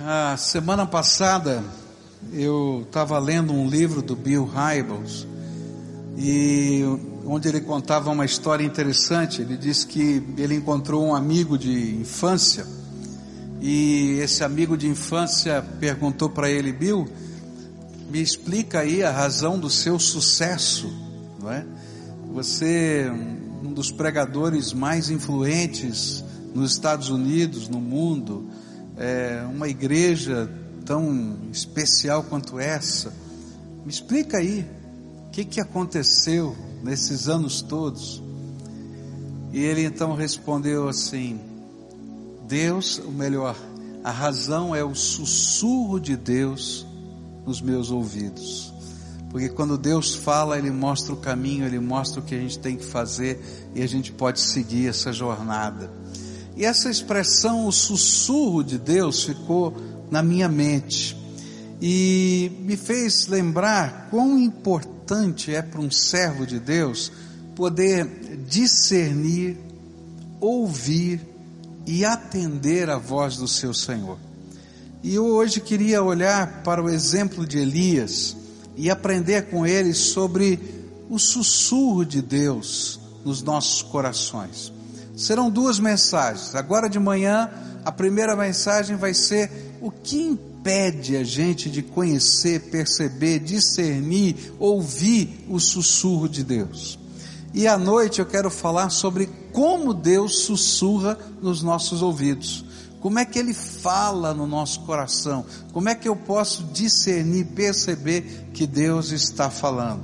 A semana passada eu estava lendo um livro do Bill Hybels e onde ele contava uma história interessante. Ele disse que ele encontrou um amigo de infância e esse amigo de infância perguntou para ele, Bill, me explica aí a razão do seu sucesso, não é? Você é um dos pregadores mais influentes nos Estados Unidos, no mundo, é, uma igreja tão especial quanto essa. Me explica aí, o que, que aconteceu nesses anos todos? E ele então respondeu assim: Deus, o melhor, a razão é o sussurro de Deus nos meus ouvidos. Porque quando Deus fala, Ele mostra o caminho, Ele mostra o que a gente tem que fazer e a gente pode seguir essa jornada. E essa expressão, o sussurro de Deus, ficou na minha mente e me fez lembrar quão importante é para um servo de Deus poder discernir, ouvir e atender a voz do seu Senhor. E eu hoje queria olhar para o exemplo de Elias e aprender com ele sobre o sussurro de Deus nos nossos corações. Serão duas mensagens. Agora de manhã, a primeira mensagem vai ser o que impede a gente de conhecer, perceber, discernir, ouvir o sussurro de Deus. E à noite eu quero falar sobre como Deus sussurra nos nossos ouvidos. Como é que ele fala no nosso coração? Como é que eu posso discernir, perceber que Deus está falando?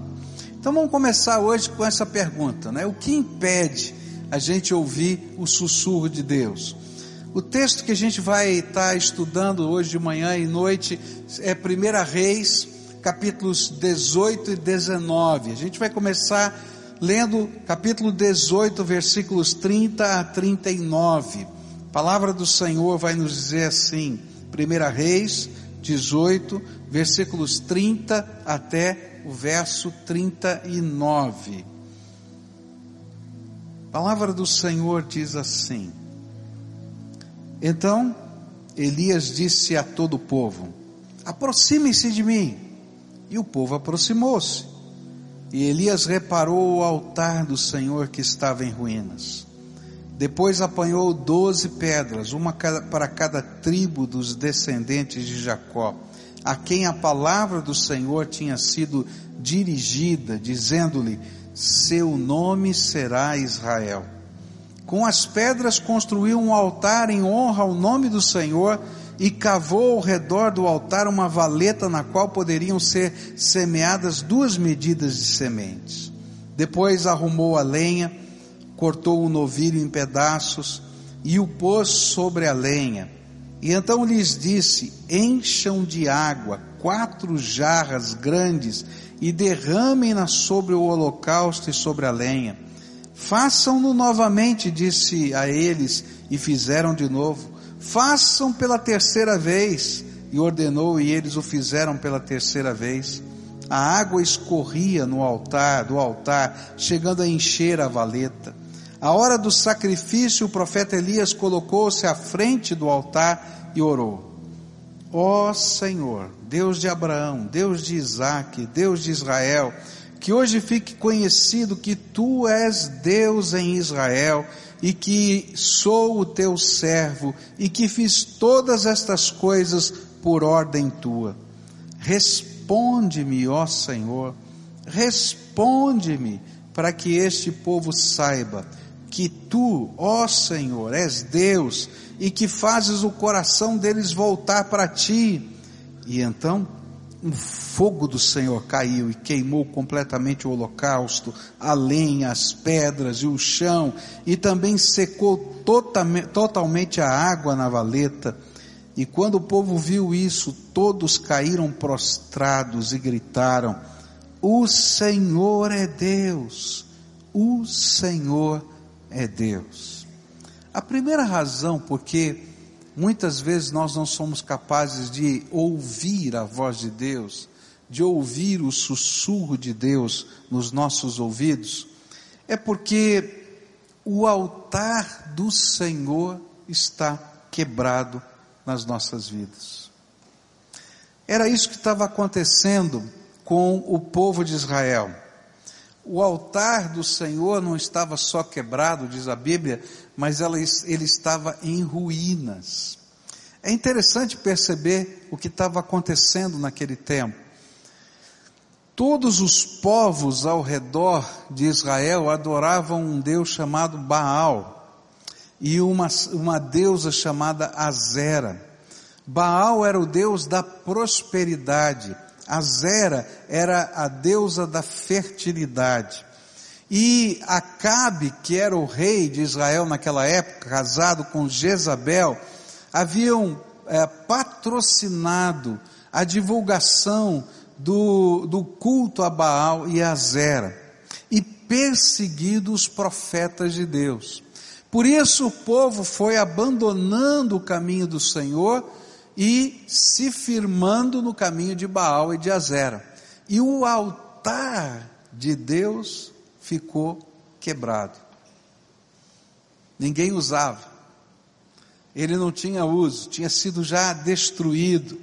Então vamos começar hoje com essa pergunta, né? O que impede a gente ouvir o sussurro de Deus? O texto que a gente vai estar estudando hoje de manhã e noite é 1 Reis, capítulos 18 e 19. A gente vai começar lendo capítulo 18, versículos 30 a 39. A palavra do Senhor vai nos dizer assim, 1 Reis 18, versículos 30 até o verso 39. Palavra do Senhor diz assim: Então Elias disse a todo o povo: Aproxime-se de mim. E o povo aproximou-se. E Elias reparou o altar do Senhor que estava em ruínas. Depois apanhou doze pedras, uma para cada tribo dos descendentes de Jacó, a quem a palavra do Senhor tinha sido dirigida, dizendo-lhe: Seu nome será Israel. Com as pedras construiu um altar em honra ao nome do Senhor e cavou ao redor do altar uma valeta na qual poderiam ser semeadas duas medidas de sementes. Depois arrumou a lenha, cortou o novilho em pedaços e o pôs sobre a lenha. E então lhes disse: Encham de água quatro jarras grandes e derramem-na sobre o holocausto e sobre a lenha. Façam-no novamente, disse a eles, e fizeram de novo. Façam pela terceira vez, e ordenou, e eles o fizeram pela terceira vez. A água escorria no altar, do altar, chegando a encher a valeta. A hora do sacrifício, o profeta Elias colocou-se à frente do altar e orou. Ó oh Senhor, Deus de Abraão, Deus de Isaac, Deus de Israel, que hoje fique conhecido que tu és Deus em Israel e que sou o teu servo e que fiz todas estas coisas por ordem tua. Responde-me, ó Senhor, responde-me para que este povo saiba que tu, ó Senhor, és Deus e que fazes o coração deles voltar para ti. E então, um fogo do Senhor caiu e queimou completamente o holocausto, a lenha, as pedras e o chão, e também secou totalmente a água na valeta. E quando o povo viu isso, todos caíram prostrados e gritaram: O Senhor é Deus, o Senhor é é Deus. A primeira razão porque muitas vezes nós não somos capazes de ouvir a voz de Deus, de ouvir o sussurro de Deus nos nossos ouvidos, é porque o altar do Senhor está quebrado nas nossas vidas. Era isso que estava acontecendo com o povo de Israel. O altar do Senhor não estava só quebrado, diz a Bíblia, mas ele estava em ruínas. É interessante perceber o que estava acontecendo naquele tempo. Todos os povos ao redor de Israel adoravam um Deus chamado Baal e uma, uma deusa chamada Azera. Baal era o Deus da prosperidade, Azera era a deusa da fertilidade. E Acabe, que era o rei de Israel naquela época, casado com Jezabel, haviam é, patrocinado a divulgação do, do culto a Baal e a Zera e perseguido os profetas de Deus. Por isso o povo foi abandonando o caminho do Senhor e se firmando no caminho de Baal e de Azera. E o altar de Deus ficou quebrado. Ninguém usava. Ele não tinha uso, tinha sido já destruído.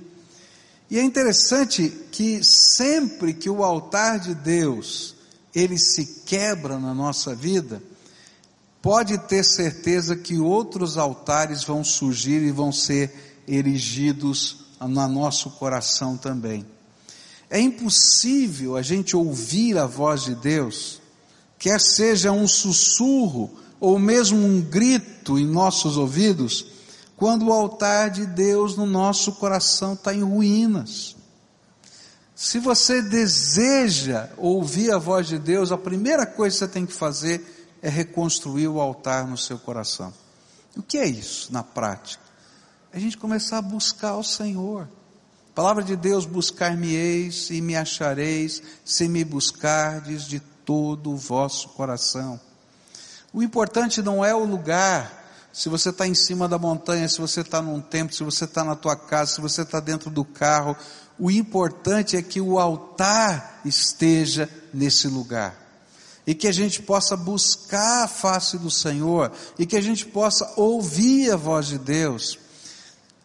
E é interessante que sempre que o altar de Deus ele se quebra na nossa vida, pode ter certeza que outros altares vão surgir e vão ser erigidos no nosso coração também. É impossível a gente ouvir a voz de Deus, quer seja um sussurro ou mesmo um grito em nossos ouvidos, quando o altar de Deus no nosso coração está em ruínas. Se você deseja ouvir a voz de Deus, a primeira coisa que você tem que fazer é reconstruir o altar no seu coração. O que é isso na prática? A gente começar a buscar o Senhor. Palavra de Deus, buscar-me-eis e me achareis, se me buscardes de todo o vosso coração. O importante não é o lugar se você está em cima da montanha, se você está num templo, se você está na tua casa, se você está dentro do carro, o importante é que o altar esteja nesse lugar. E que a gente possa buscar a face do Senhor, e que a gente possa ouvir a voz de Deus.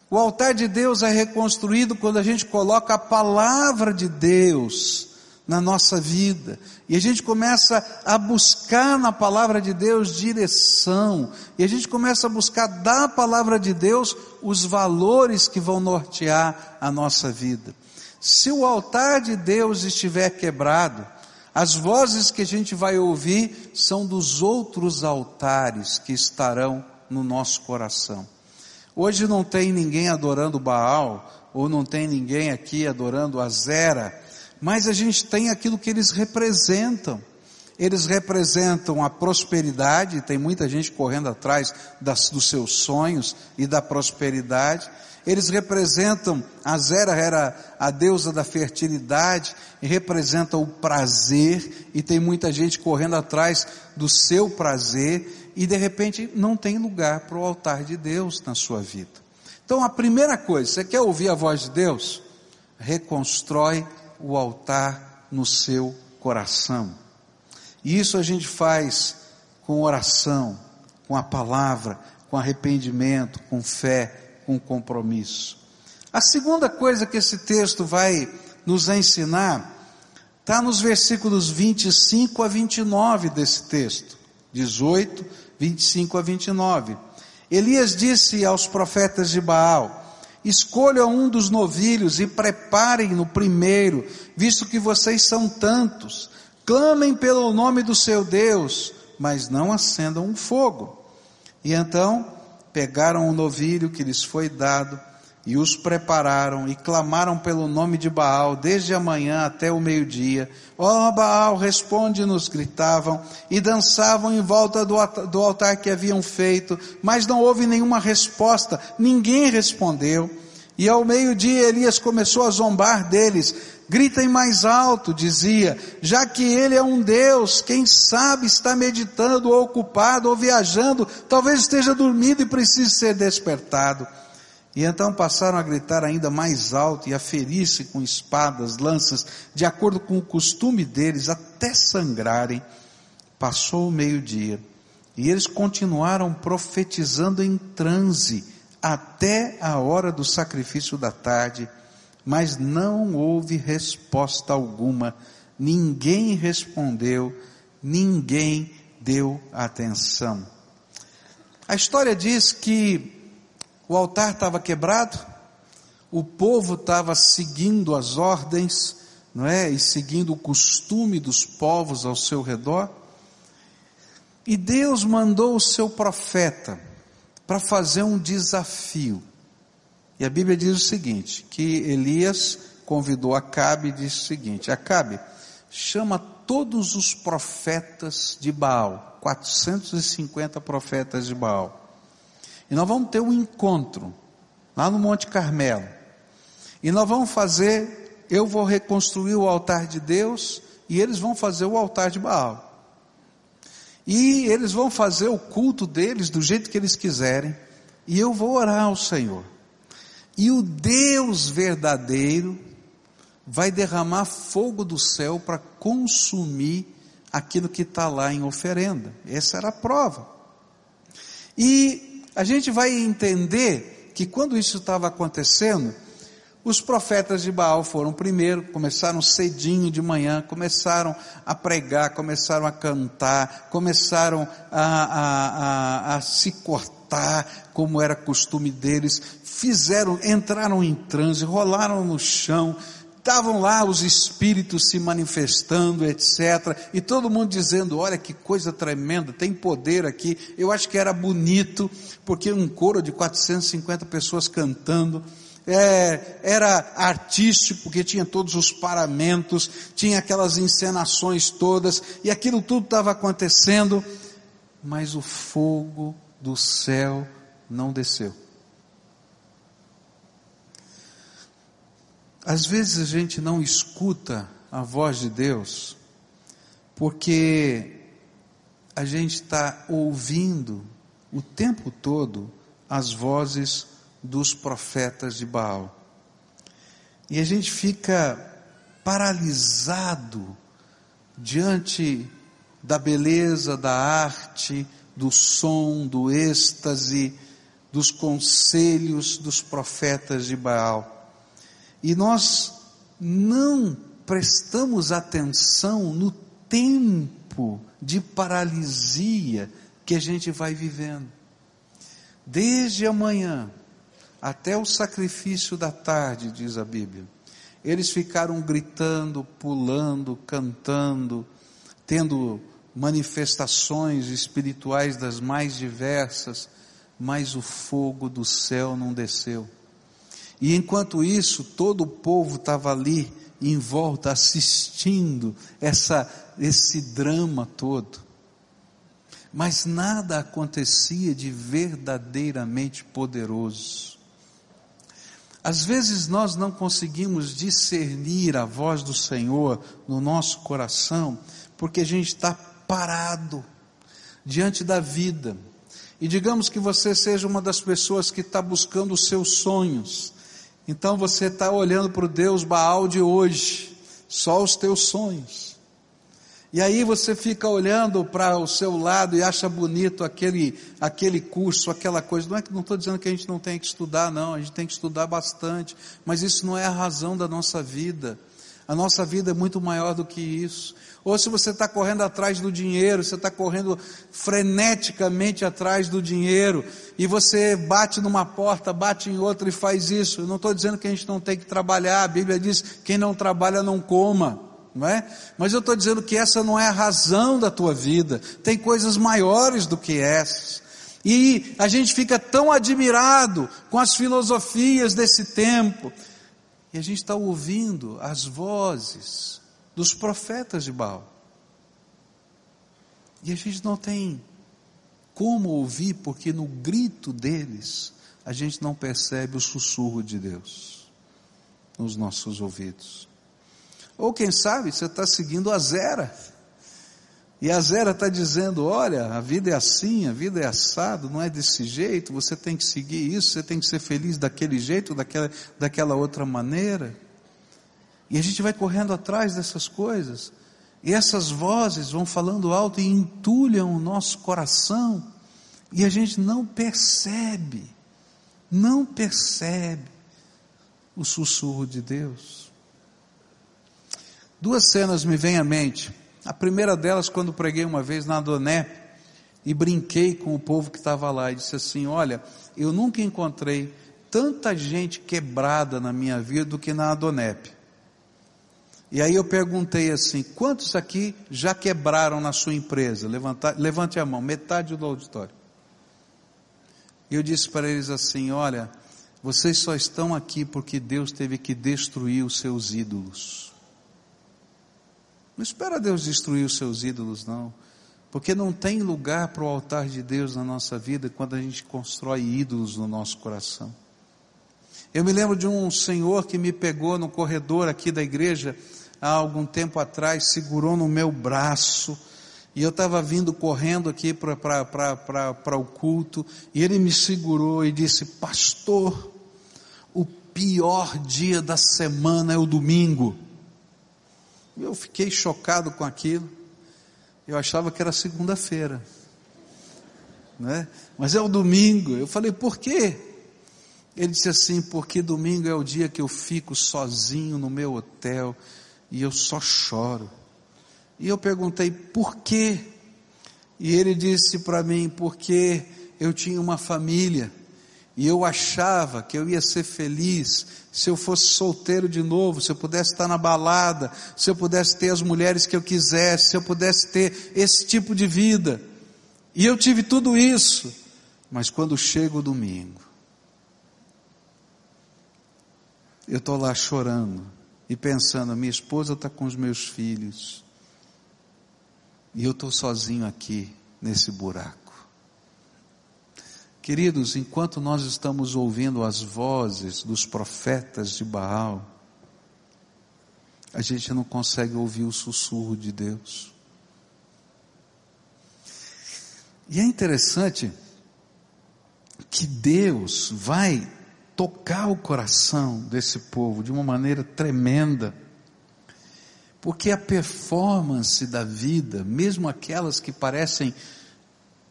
O altar de Deus é reconstruído quando a gente coloca a palavra de Deus na nossa vida. E a gente começa a buscar na palavra de Deus direção. E a gente começa a buscar da palavra de Deus os valores que vão nortear a nossa vida. Se o altar de Deus estiver quebrado, as vozes que a gente vai ouvir são dos outros altares que estarão no nosso coração. Hoje não tem ninguém adorando Baal, ou não tem ninguém aqui adorando Azera, mas a gente tem aquilo que eles representam. Eles representam a prosperidade, tem muita gente correndo atrás das, dos seus sonhos e da prosperidade. Eles representam, a Zera era a deusa da fertilidade, e representa o prazer, e tem muita gente correndo atrás do seu prazer, e de repente não tem lugar para o altar de Deus na sua vida. Então a primeira coisa, você quer ouvir a voz de Deus? Reconstrói o altar no seu coração. E isso a gente faz com oração, com a palavra, com arrependimento, com fé, com compromisso. A segunda coisa que esse texto vai nos ensinar está nos versículos 25 a 29 desse texto. 18, 25 a 29. Elias disse aos profetas de Baal: Escolha um dos novilhos e preparem no primeiro, visto que vocês são tantos. Clamem pelo nome do seu Deus, mas não acendam um fogo. E então pegaram o novilho que lhes foi dado e os prepararam e clamaram pelo nome de Baal desde a manhã até o meio-dia. Ó oh, Baal, responde-nos, gritavam, e dançavam em volta do, do altar que haviam feito, mas não houve nenhuma resposta, ninguém respondeu. E ao meio-dia Elias começou a zombar deles. Gritem mais alto, dizia, já que ele é um Deus, quem sabe está meditando ou ocupado ou viajando, talvez esteja dormindo e precise ser despertado. E então passaram a gritar ainda mais alto e a ferir-se com espadas, lanças, de acordo com o costume deles, até sangrarem. Passou o meio-dia e eles continuaram profetizando em transe até a hora do sacrifício da tarde, mas não houve resposta alguma, ninguém respondeu, ninguém deu atenção. A história diz que o altar estava quebrado, o povo estava seguindo as ordens, não é? E seguindo o costume dos povos ao seu redor. E Deus mandou o seu profeta para fazer um desafio. E a Bíblia diz o seguinte: que Elias convidou Acabe e disse o seguinte: Acabe, chama todos os profetas de Baal, 450 profetas de Baal. E nós vamos ter um encontro lá no Monte Carmelo. E nós vamos fazer, eu vou reconstruir o altar de Deus e eles vão fazer o altar de Baal. E eles vão fazer o culto deles do jeito que eles quiserem, e eu vou orar ao Senhor. E o Deus verdadeiro vai derramar fogo do céu para consumir aquilo que está lá em oferenda. Essa era a prova. E a gente vai entender que quando isso estava acontecendo, os profetas de Baal foram primeiro, começaram cedinho de manhã, começaram a pregar, começaram a cantar, começaram a, a, a, a se cortar, como era costume deles, fizeram, entraram em transe, rolaram no chão, estavam lá os espíritos se manifestando, etc. E todo mundo dizendo: olha que coisa tremenda, tem poder aqui. Eu acho que era bonito, porque um coro de 450 pessoas cantando é, era artístico, porque tinha todos os paramentos, tinha aquelas encenações todas, e aquilo tudo estava acontecendo, mas o fogo do céu não desceu. Às vezes a gente não escuta a voz de Deus, porque a gente está ouvindo o tempo todo as vozes dos profetas de Baal. E a gente fica paralisado diante da beleza, da arte, do som, do êxtase, dos conselhos dos profetas de Baal. E nós não prestamos atenção no tempo de paralisia que a gente vai vivendo. Desde amanhã até o sacrifício da tarde, diz a Bíblia. Eles ficaram gritando, pulando, cantando, tendo manifestações espirituais das mais diversas, mas o fogo do céu não desceu. E enquanto isso, todo o povo estava ali em volta assistindo essa, esse drama todo. Mas nada acontecia de verdadeiramente poderoso. Às vezes nós não conseguimos discernir a voz do Senhor no nosso coração, porque a gente está parado diante da vida. E digamos que você seja uma das pessoas que está buscando os seus sonhos. Então você está olhando para o Deus Baal de hoje, só os teus sonhos. E aí você fica olhando para o seu lado e acha bonito aquele, aquele curso, aquela coisa. Não é que não estou dizendo que a gente não tem que estudar, não, a gente tem que estudar bastante, mas isso não é a razão da nossa vida. A nossa vida é muito maior do que isso. Ou se você está correndo atrás do dinheiro, você está correndo freneticamente atrás do dinheiro, e você bate numa porta, bate em outra e faz isso. Eu não estou dizendo que a gente não tem que trabalhar, a Bíblia diz: quem não trabalha não coma não é? Mas eu estou dizendo que essa não é a razão da tua vida, tem coisas maiores do que essas. E a gente fica tão admirado com as filosofias desse tempo, e a gente está ouvindo as vozes dos profetas de Baal. E a gente não tem como ouvir, porque no grito deles a gente não percebe o sussurro de Deus nos nossos ouvidos. Ou quem sabe você está seguindo a Zera. E a Zera está dizendo: olha, a vida é assim, a vida é assado, não é desse jeito, você tem que seguir isso, você tem que ser feliz daquele jeito, daquela, daquela outra maneira. E a gente vai correndo atrás dessas coisas. E essas vozes vão falando alto e entulham o nosso coração. E a gente não percebe não percebe o sussurro de Deus. Duas cenas me vêm à mente. A primeira delas, quando preguei uma vez na Adonep e brinquei com o povo que estava lá e disse assim: Olha, eu nunca encontrei tanta gente quebrada na minha vida do que na Adonep. E aí eu perguntei assim: quantos aqui já quebraram na sua empresa? Levanta, levante a mão, metade do auditório. E eu disse para eles assim: olha, vocês só estão aqui porque Deus teve que destruir os seus ídolos. Não espera Deus destruir os seus ídolos, não. Porque não tem lugar para o altar de Deus na nossa vida quando a gente constrói ídolos no nosso coração. Eu me lembro de um senhor que me pegou no corredor aqui da igreja há algum tempo atrás, segurou no meu braço, e eu estava vindo correndo aqui para o culto, e ele me segurou e disse: Pastor, o pior dia da semana é o domingo. Eu fiquei chocado com aquilo, eu achava que era segunda-feira, né? mas é o domingo. Eu falei: Por quê? Ele disse assim: Porque domingo é o dia que eu fico sozinho no meu hotel e eu só choro. E eu perguntei por quê? E ele disse para mim, porque eu tinha uma família e eu achava que eu ia ser feliz se eu fosse solteiro de novo, se eu pudesse estar na balada, se eu pudesse ter as mulheres que eu quisesse, se eu pudesse ter esse tipo de vida. E eu tive tudo isso, mas quando chega o domingo, eu estou lá chorando e pensando: minha esposa está com os meus filhos, e eu estou sozinho aqui nesse buraco. Queridos, enquanto nós estamos ouvindo as vozes dos profetas de Baal, a gente não consegue ouvir o sussurro de Deus. E é interessante que Deus vai tocar o coração desse povo de uma maneira tremenda. Porque a performance da vida, mesmo aquelas que parecem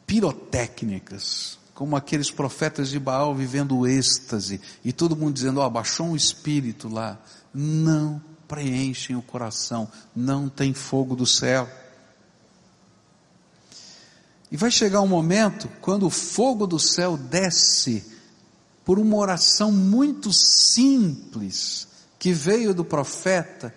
pirotécnicas, como aqueles profetas de Baal vivendo o êxtase, e todo mundo dizendo, ó, oh, baixou um espírito lá, não preenchem o coração, não tem fogo do céu. E vai chegar um momento quando o fogo do céu desce por uma oração muito simples que veio do profeta,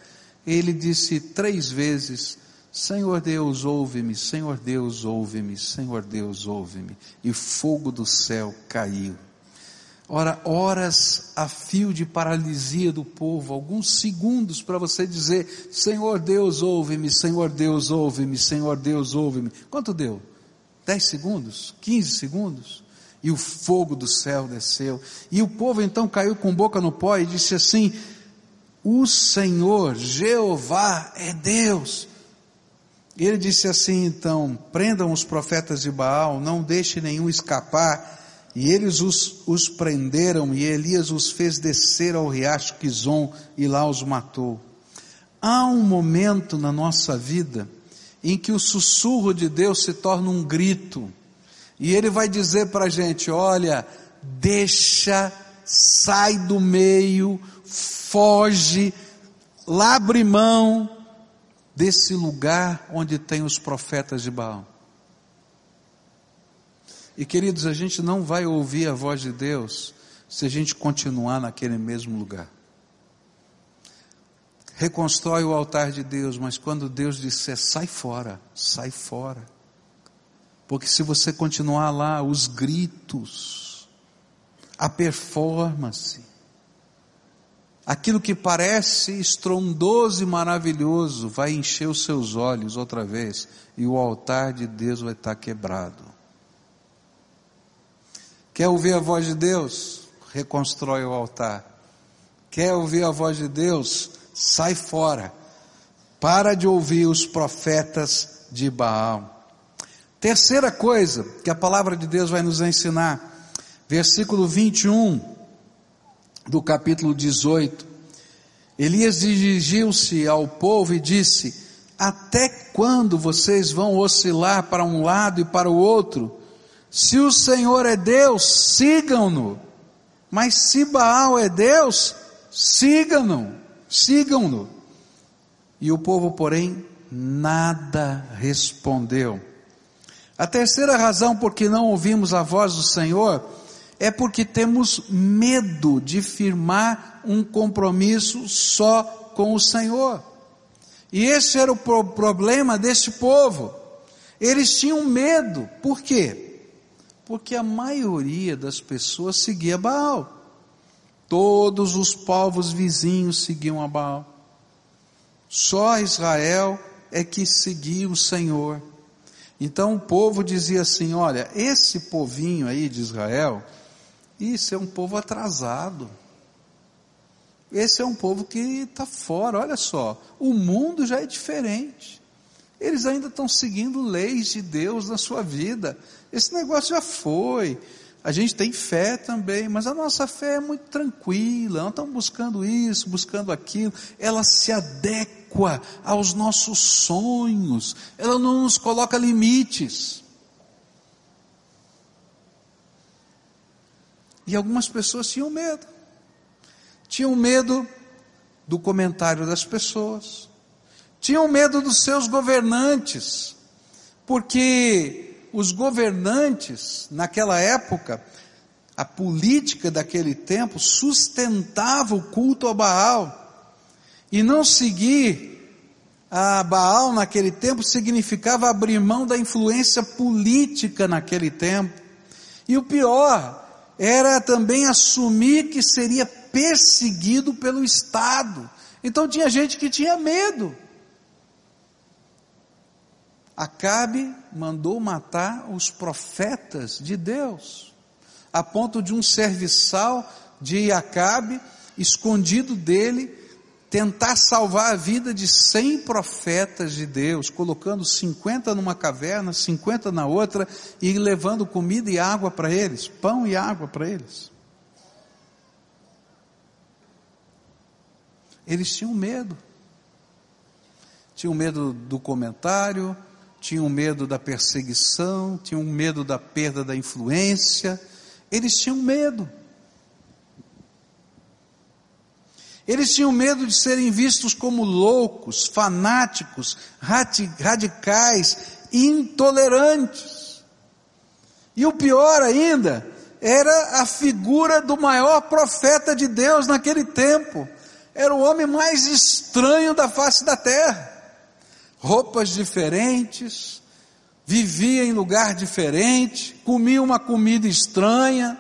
ele disse três vezes: Senhor Deus, ouve-me, Senhor Deus, ouve-me, Senhor Deus, ouve-me. E fogo do céu caiu. Ora, horas a fio de paralisia do povo, alguns segundos para você dizer: Senhor Deus, ouve-me, Senhor Deus, ouve-me, Senhor Deus, ouve-me. Quanto deu? Dez segundos? Quinze segundos? e o fogo do céu desceu. E o povo então caiu com boca no pó e disse assim: O Senhor, Jeová, é Deus. E ele disse assim então: prendam os profetas de Baal, não deixe nenhum escapar. E eles os, os prenderam, e Elias os fez descer ao riacho Quizon, e lá os matou. Há um momento na nossa vida em que o sussurro de Deus se torna um grito, e ele vai dizer para a gente: olha, deixa, sai do meio, foge, labre mão desse lugar onde tem os profetas de Baal. E queridos, a gente não vai ouvir a voz de Deus se a gente continuar naquele mesmo lugar. Reconstrói o altar de Deus, mas quando Deus disser sai fora, sai fora. Porque se você continuar lá, os gritos, a performance, aquilo que parece estrondoso e maravilhoso vai encher os seus olhos outra vez e o altar de Deus vai estar quebrado. Quer ouvir a voz de Deus? Reconstrói o altar. Quer ouvir a voz de Deus? Sai fora. Para de ouvir os profetas de Baal. Terceira coisa que a palavra de Deus vai nos ensinar, versículo 21 do capítulo 18. Elias dirigiu-se ao povo e disse: Até quando vocês vão oscilar para um lado e para o outro? Se o Senhor é Deus, sigam-no. Mas se Baal é Deus, sigam-no, sigam-no. E o povo, porém, nada respondeu. A terceira razão por que não ouvimos a voz do Senhor é porque temos medo de firmar um compromisso só com o Senhor. E esse era o pro problema desse povo. Eles tinham medo. Por quê? Porque a maioria das pessoas seguia Baal. Todos os povos vizinhos seguiam a Baal. Só Israel é que seguia o Senhor. Então o povo dizia assim: olha, esse povinho aí de Israel, isso é um povo atrasado. Esse é um povo que está fora, olha só, o mundo já é diferente. Eles ainda estão seguindo leis de Deus na sua vida. Esse negócio já foi. A gente tem fé também, mas a nossa fé é muito tranquila, não estamos buscando isso, buscando aquilo. Ela se adequa aos nossos sonhos, ela não nos coloca limites. E algumas pessoas tinham medo. Tinham medo do comentário das pessoas. Tinham medo dos seus governantes. Porque os governantes, naquela época, a política daquele tempo sustentava o culto a Baal. E não seguir a Baal naquele tempo significava abrir mão da influência política naquele tempo. E o pior, era também assumir que seria perseguido pelo Estado. Então tinha gente que tinha medo. Acabe mandou matar os profetas de Deus, a ponto de um serviçal de Acabe, escondido dele, tentar salvar a vida de cem profetas de Deus, colocando 50 numa caverna, 50 na outra, e levando comida e água para eles, pão e água para eles. Eles tinham medo. Tinham medo do comentário, tinham medo da perseguição, tinham medo da perda da influência, eles tinham medo. Eles tinham medo de serem vistos como loucos, fanáticos, radicais, intolerantes. E o pior ainda, era a figura do maior profeta de Deus naquele tempo. Era o homem mais estranho da face da terra. Roupas diferentes, vivia em lugar diferente, comia uma comida estranha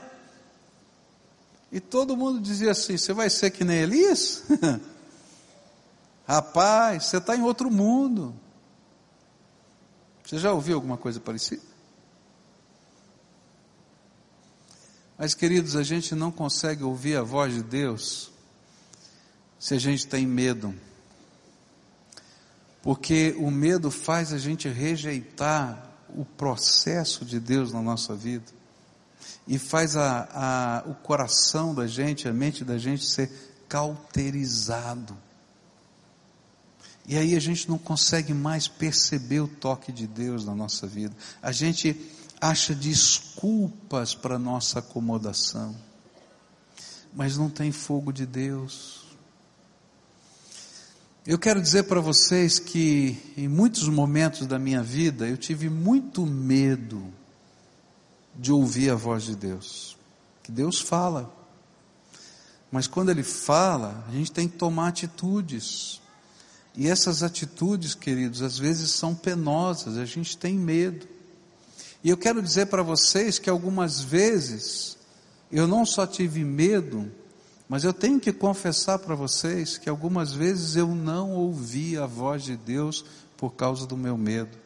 e todo mundo dizia assim: Você vai ser que nem Elias? Rapaz, você está em outro mundo. Você já ouviu alguma coisa parecida? Mas, queridos, a gente não consegue ouvir a voz de Deus se a gente tem medo. Porque o medo faz a gente rejeitar o processo de Deus na nossa vida e faz a, a, o coração da gente, a mente da gente ser cauterizado. E aí a gente não consegue mais perceber o toque de Deus na nossa vida. A gente acha desculpas para nossa acomodação. Mas não tem fogo de Deus. Eu quero dizer para vocês que em muitos momentos da minha vida eu tive muito medo de ouvir a voz de Deus. Que Deus fala. Mas quando Ele fala, a gente tem que tomar atitudes. E essas atitudes, queridos, às vezes são penosas, a gente tem medo. E eu quero dizer para vocês que algumas vezes eu não só tive medo, mas eu tenho que confessar para vocês que algumas vezes eu não ouvi a voz de Deus por causa do meu medo.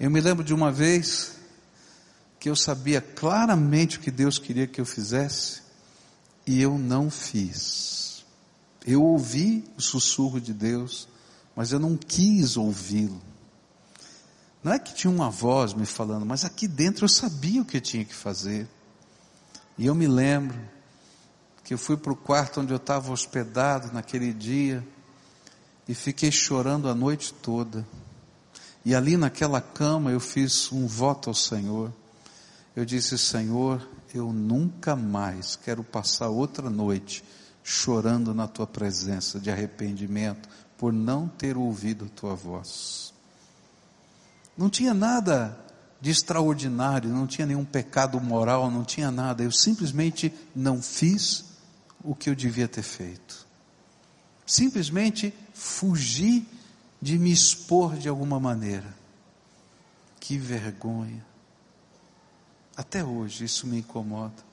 Eu me lembro de uma vez que eu sabia claramente o que Deus queria que eu fizesse e eu não fiz. Eu ouvi o sussurro de Deus, mas eu não quis ouvi-lo. Não é que tinha uma voz me falando, mas aqui dentro eu sabia o que eu tinha que fazer. E eu me lembro que eu fui para o quarto onde eu estava hospedado naquele dia e fiquei chorando a noite toda. E ali naquela cama eu fiz um voto ao Senhor eu disse: Senhor, eu nunca mais quero passar outra noite chorando na tua presença de arrependimento por não ter ouvido a tua voz. Não tinha nada de extraordinário, não tinha nenhum pecado moral, não tinha nada. Eu simplesmente não fiz o que eu devia ter feito. Simplesmente fugi de me expor de alguma maneira. Que vergonha. Até hoje isso me incomoda.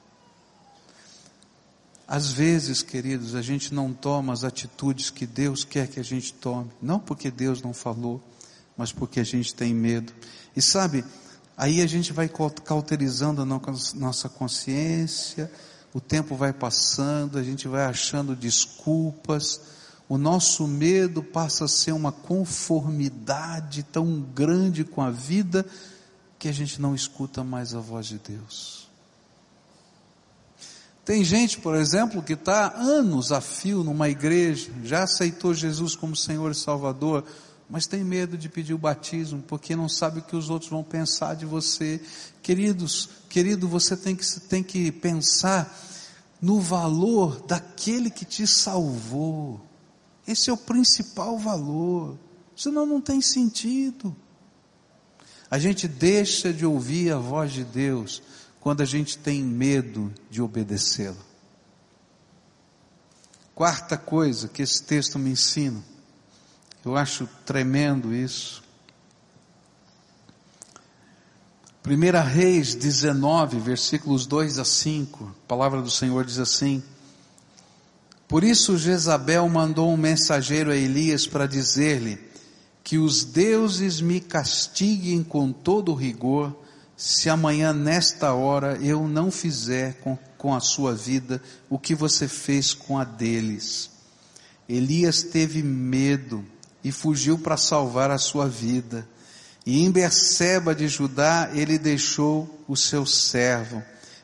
Às vezes, queridos, a gente não toma as atitudes que Deus quer que a gente tome, não porque Deus não falou, mas porque a gente tem medo. E sabe, aí a gente vai cauterizando a nossa consciência, o tempo vai passando, a gente vai achando desculpas, o nosso medo passa a ser uma conformidade tão grande com a vida que a gente não escuta mais a voz de Deus. Tem gente, por exemplo, que está anos a fio numa igreja, já aceitou Jesus como Senhor e Salvador, mas tem medo de pedir o batismo, porque não sabe o que os outros vão pensar de você. Queridos, querido, você tem que, tem que pensar no valor daquele que te salvou. Esse é o principal valor. Senão não tem sentido. A gente deixa de ouvir a voz de Deus quando a gente tem medo de obedecê-la. Quarta coisa que esse texto me ensina, eu acho tremendo isso. 1 Reis 19, versículos 2 a 5, a palavra do Senhor diz assim: Por isso Jezabel mandou um mensageiro a Elias para dizer-lhe: que os deuses me castiguem com todo rigor, se amanhã nesta hora eu não fizer com, com a sua vida o que você fez com a deles. Elias teve medo e fugiu para salvar a sua vida. E em Berseba de Judá ele deixou o seu servo.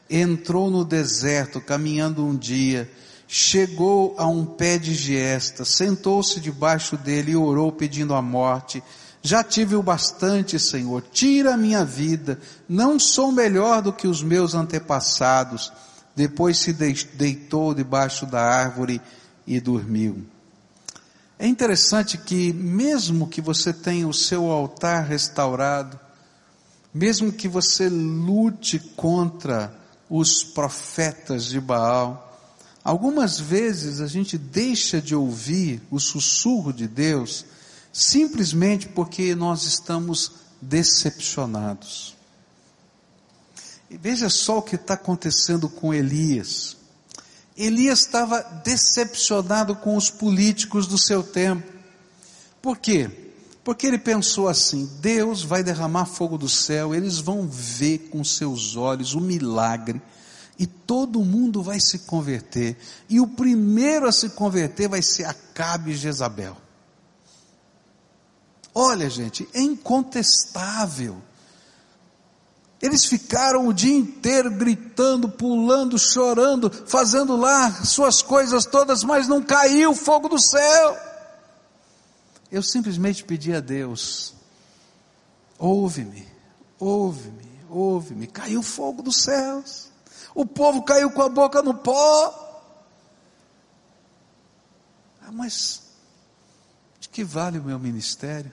Entrou no deserto caminhando um dia chegou a um pé de giesta, sentou-se debaixo dele e orou pedindo a morte. Já tive o bastante, Senhor, tira a minha vida, não sou melhor do que os meus antepassados. Depois se deitou debaixo da árvore e dormiu. É interessante que, mesmo que você tenha o seu altar restaurado, mesmo que você lute contra os profetas de Baal, Algumas vezes a gente deixa de ouvir o sussurro de Deus simplesmente porque nós estamos decepcionados. E veja só o que está acontecendo com Elias. Elias estava decepcionado com os políticos do seu tempo. Por quê? Porque ele pensou assim: Deus vai derramar fogo do céu, eles vão ver com seus olhos o milagre e todo mundo vai se converter. E o primeiro a se converter vai ser Acabe e Jezabel. Olha, gente, é incontestável. Eles ficaram o dia inteiro gritando, pulando, chorando, fazendo lá suas coisas todas, mas não caiu o fogo do céu. Eu simplesmente pedi a Deus: ouve-me, ouve-me, ouve-me. Caiu fogo dos céus. O povo caiu com a boca no pó. Ah, mas de que vale o meu ministério?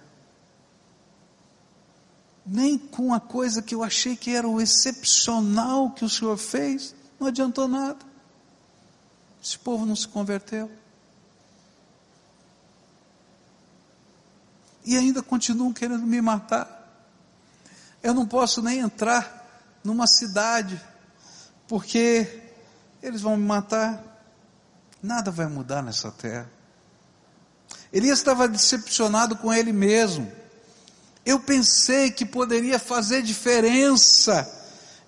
Nem com a coisa que eu achei que era o excepcional que o Senhor fez, não adiantou nada. Esse povo não se converteu. E ainda continuam querendo me matar. Eu não posso nem entrar numa cidade porque eles vão me matar. Nada vai mudar nessa terra. Elias estava decepcionado com ele mesmo. Eu pensei que poderia fazer diferença.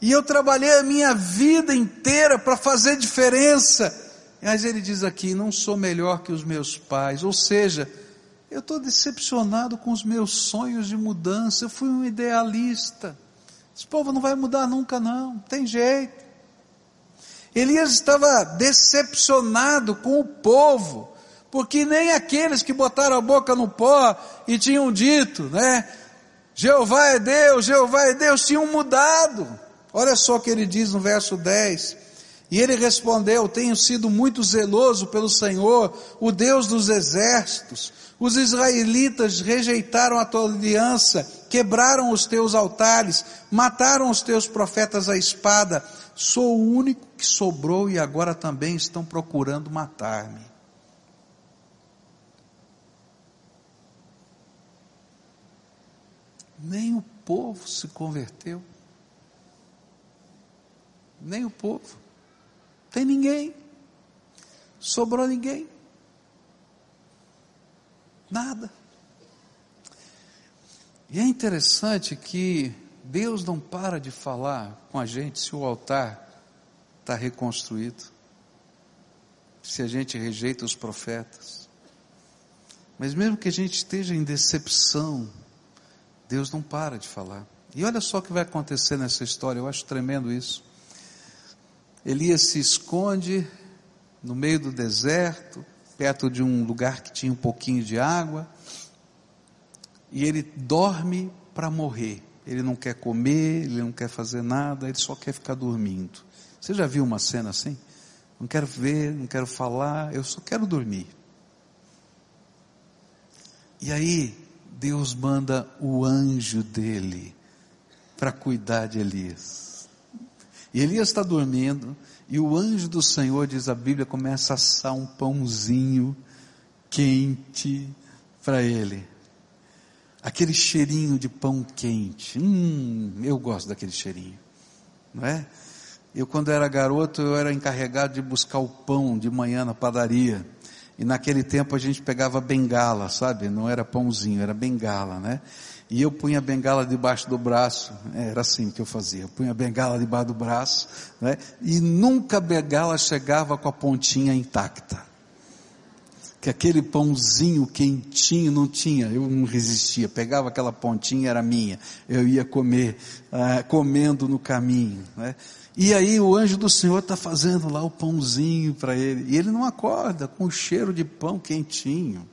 E eu trabalhei a minha vida inteira para fazer diferença. Mas ele diz aqui: não sou melhor que os meus pais. Ou seja, eu estou decepcionado com os meus sonhos de mudança. Eu fui um idealista. Esse povo não vai mudar nunca, não. Tem jeito. Elias estava decepcionado com o povo, porque nem aqueles que botaram a boca no pó e tinham dito, né? Jeová é Deus, Jeová é Deus, tinham mudado. Olha só o que ele diz no verso 10. E ele respondeu: Tenho sido muito zeloso pelo Senhor, o Deus dos exércitos. Os israelitas rejeitaram a tua aliança, quebraram os teus altares, mataram os teus profetas à espada. Sou o único que sobrou e agora também estão procurando matar-me. Nem o povo se converteu. Nem o povo. Tem ninguém. Sobrou ninguém. Nada. E é interessante que Deus não para de falar com a gente se o altar está reconstruído, se a gente rejeita os profetas. Mas mesmo que a gente esteja em decepção, Deus não para de falar. E olha só o que vai acontecer nessa história, eu acho tremendo isso. Elias se esconde no meio do deserto, perto de um lugar que tinha um pouquinho de água, e ele dorme para morrer. Ele não quer comer, ele não quer fazer nada, ele só quer ficar dormindo. Você já viu uma cena assim? Não quero ver, não quero falar, eu só quero dormir. E aí, Deus manda o anjo dele para cuidar de Elias. E Elias está dormindo, e o anjo do Senhor, diz a Bíblia, começa a assar um pãozinho quente para ele. Aquele cheirinho de pão quente. Hum, eu gosto daquele cheirinho. Não é? Eu, quando era garoto, eu era encarregado de buscar o pão de manhã na padaria. E naquele tempo a gente pegava bengala, sabe? Não era pãozinho, era bengala, né? E eu punha a bengala debaixo do braço, é, era assim que eu fazia, eu punha a bengala debaixo do braço, né? E nunca a bengala chegava com a pontinha intacta. Que aquele pãozinho quentinho não tinha, eu não resistia, pegava aquela pontinha, era minha, eu ia comer, ah, comendo no caminho, né? E aí o anjo do Senhor está fazendo lá o pãozinho para ele. E ele não acorda com o cheiro de pão quentinho.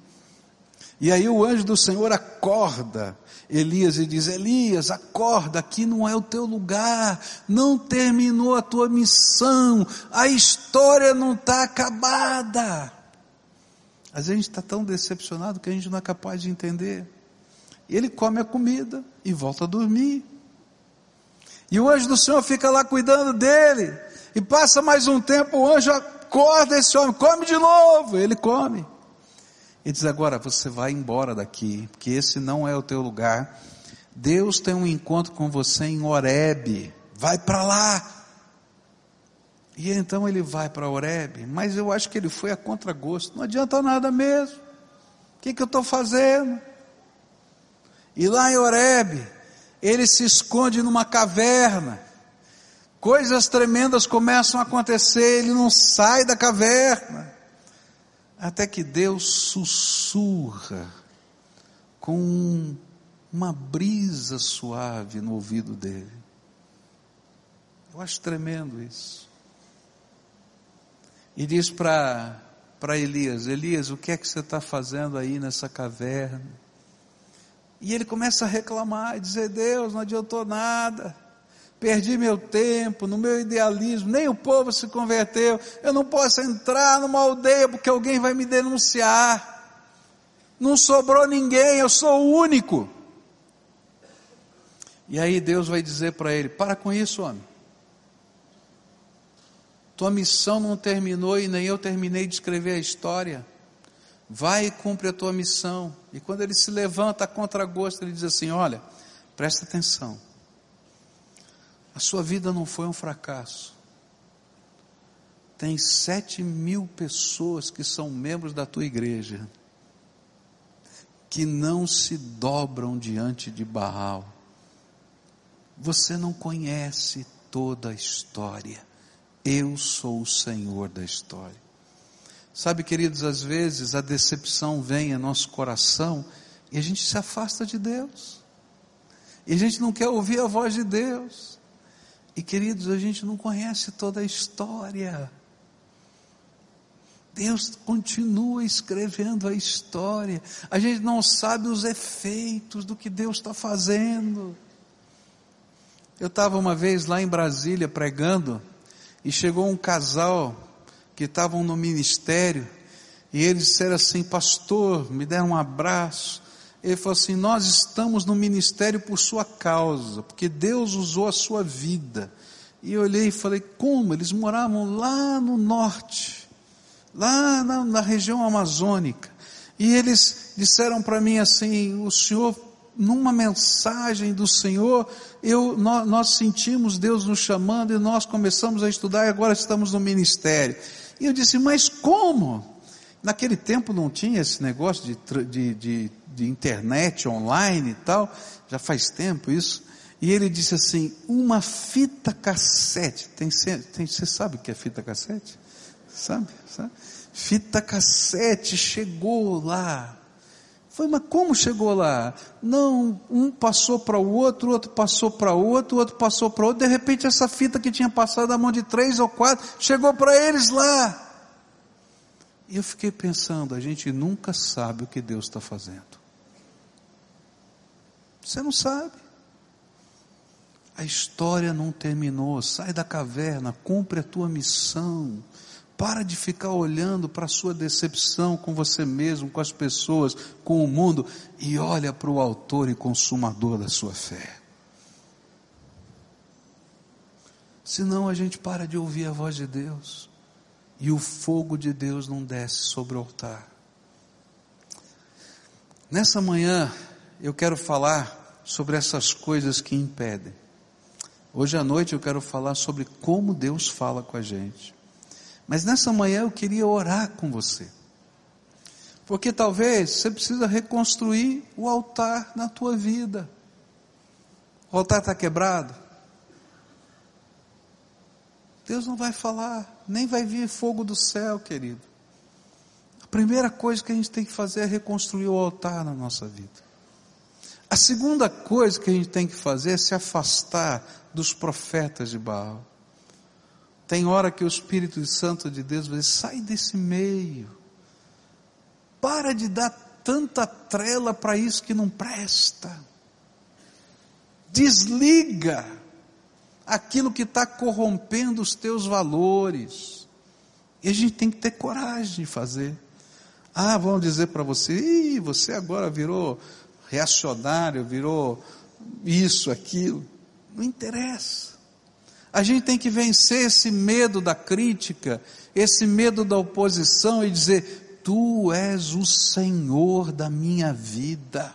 E aí o anjo do Senhor acorda Elias e diz: Elias, acorda, aqui não é o teu lugar, não terminou a tua missão, a história não está acabada. Vezes a gente está tão decepcionado que a gente não é capaz de entender. Ele come a comida e volta a dormir. E o anjo do Senhor fica lá cuidando dele. E passa mais um tempo, o anjo acorda esse homem, come de novo. Ele come. E diz agora, você vai embora daqui, porque esse não é o teu lugar. Deus tem um encontro com você em Horebe. Vai para lá. E então ele vai para Horebe, mas eu acho que ele foi a contragosto. Não adianta nada mesmo. O que, que eu estou fazendo? E lá em Horebe, ele se esconde numa caverna. Coisas tremendas começam a acontecer, ele não sai da caverna. Até que Deus sussurra com uma brisa suave no ouvido dele. Eu acho tremendo isso. E diz para Elias: Elias, o que é que você está fazendo aí nessa caverna? E ele começa a reclamar e dizer: Deus, não adiantou nada. Perdi meu tempo, no meu idealismo, nem o povo se converteu. Eu não posso entrar numa aldeia porque alguém vai me denunciar. Não sobrou ninguém, eu sou o único. E aí Deus vai dizer para ele: Para com isso, homem. Tua missão não terminou e nem eu terminei de escrever a história. Vai e cumpre a tua missão. E quando ele se levanta contra gosto, ele diz assim: Olha, presta atenção. A sua vida não foi um fracasso. Tem sete mil pessoas que são membros da tua igreja, que não se dobram diante de Baal. Você não conhece toda a história. Eu sou o Senhor da história. Sabe, queridos, às vezes a decepção vem em nosso coração e a gente se afasta de Deus. E a gente não quer ouvir a voz de Deus. E queridos, a gente não conhece toda a história. Deus continua escrevendo a história. A gente não sabe os efeitos do que Deus está fazendo. Eu estava uma vez lá em Brasília pregando e chegou um casal que estavam no ministério e eles disseram assim: Pastor, me deram um abraço. Ele falou assim: Nós estamos no ministério por sua causa, porque Deus usou a sua vida. E eu olhei e falei: Como? Eles moravam lá no norte, lá na, na região amazônica. E eles disseram para mim assim: O senhor numa mensagem do Senhor, eu, nós, nós, sentimos Deus nos chamando e nós começamos a estudar e agora estamos no ministério. E eu disse, mas como? Naquele tempo não tinha esse negócio de, de, de, de internet online e tal, já faz tempo isso. E ele disse assim: uma fita cassete. Tem, tem, você sabe o que é fita cassete? Sabe? sabe? Fita cassete chegou lá foi, mas como chegou lá? Não, um passou para o outro, outro passou para outro, outro passou para outro. De repente, essa fita que tinha passado da mão de três ou quatro chegou para eles lá. E eu fiquei pensando: a gente nunca sabe o que Deus está fazendo. Você não sabe. A história não terminou. Sai da caverna, cumpre a tua missão. Para de ficar olhando para a sua decepção com você mesmo, com as pessoas, com o mundo, e olha para o autor e consumador da sua fé. Senão a gente para de ouvir a voz de Deus, e o fogo de Deus não desce sobre o altar. Nessa manhã, eu quero falar sobre essas coisas que impedem. Hoje à noite eu quero falar sobre como Deus fala com a gente. Mas nessa manhã eu queria orar com você. Porque talvez você precisa reconstruir o altar na tua vida. O altar está quebrado. Deus não vai falar, nem vai vir fogo do céu, querido. A primeira coisa que a gente tem que fazer é reconstruir o altar na nossa vida. A segunda coisa que a gente tem que fazer é se afastar dos profetas de Baal. Tem hora que o Espírito Santo de Deus vai dizer, sai desse meio. Para de dar tanta trela para isso que não presta. Desliga aquilo que está corrompendo os teus valores. E a gente tem que ter coragem de fazer. Ah, vão dizer para você, Ih, você agora virou reacionário, virou isso, aquilo. Não interessa. A gente tem que vencer esse medo da crítica, esse medo da oposição e dizer: Tu és o Senhor da minha vida.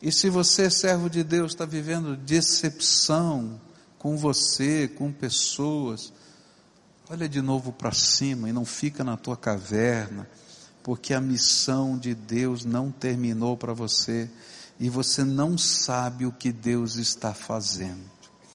E se você, servo de Deus, está vivendo decepção com você, com pessoas, olha de novo para cima e não fica na tua caverna, porque a missão de Deus não terminou para você e você não sabe o que Deus está fazendo.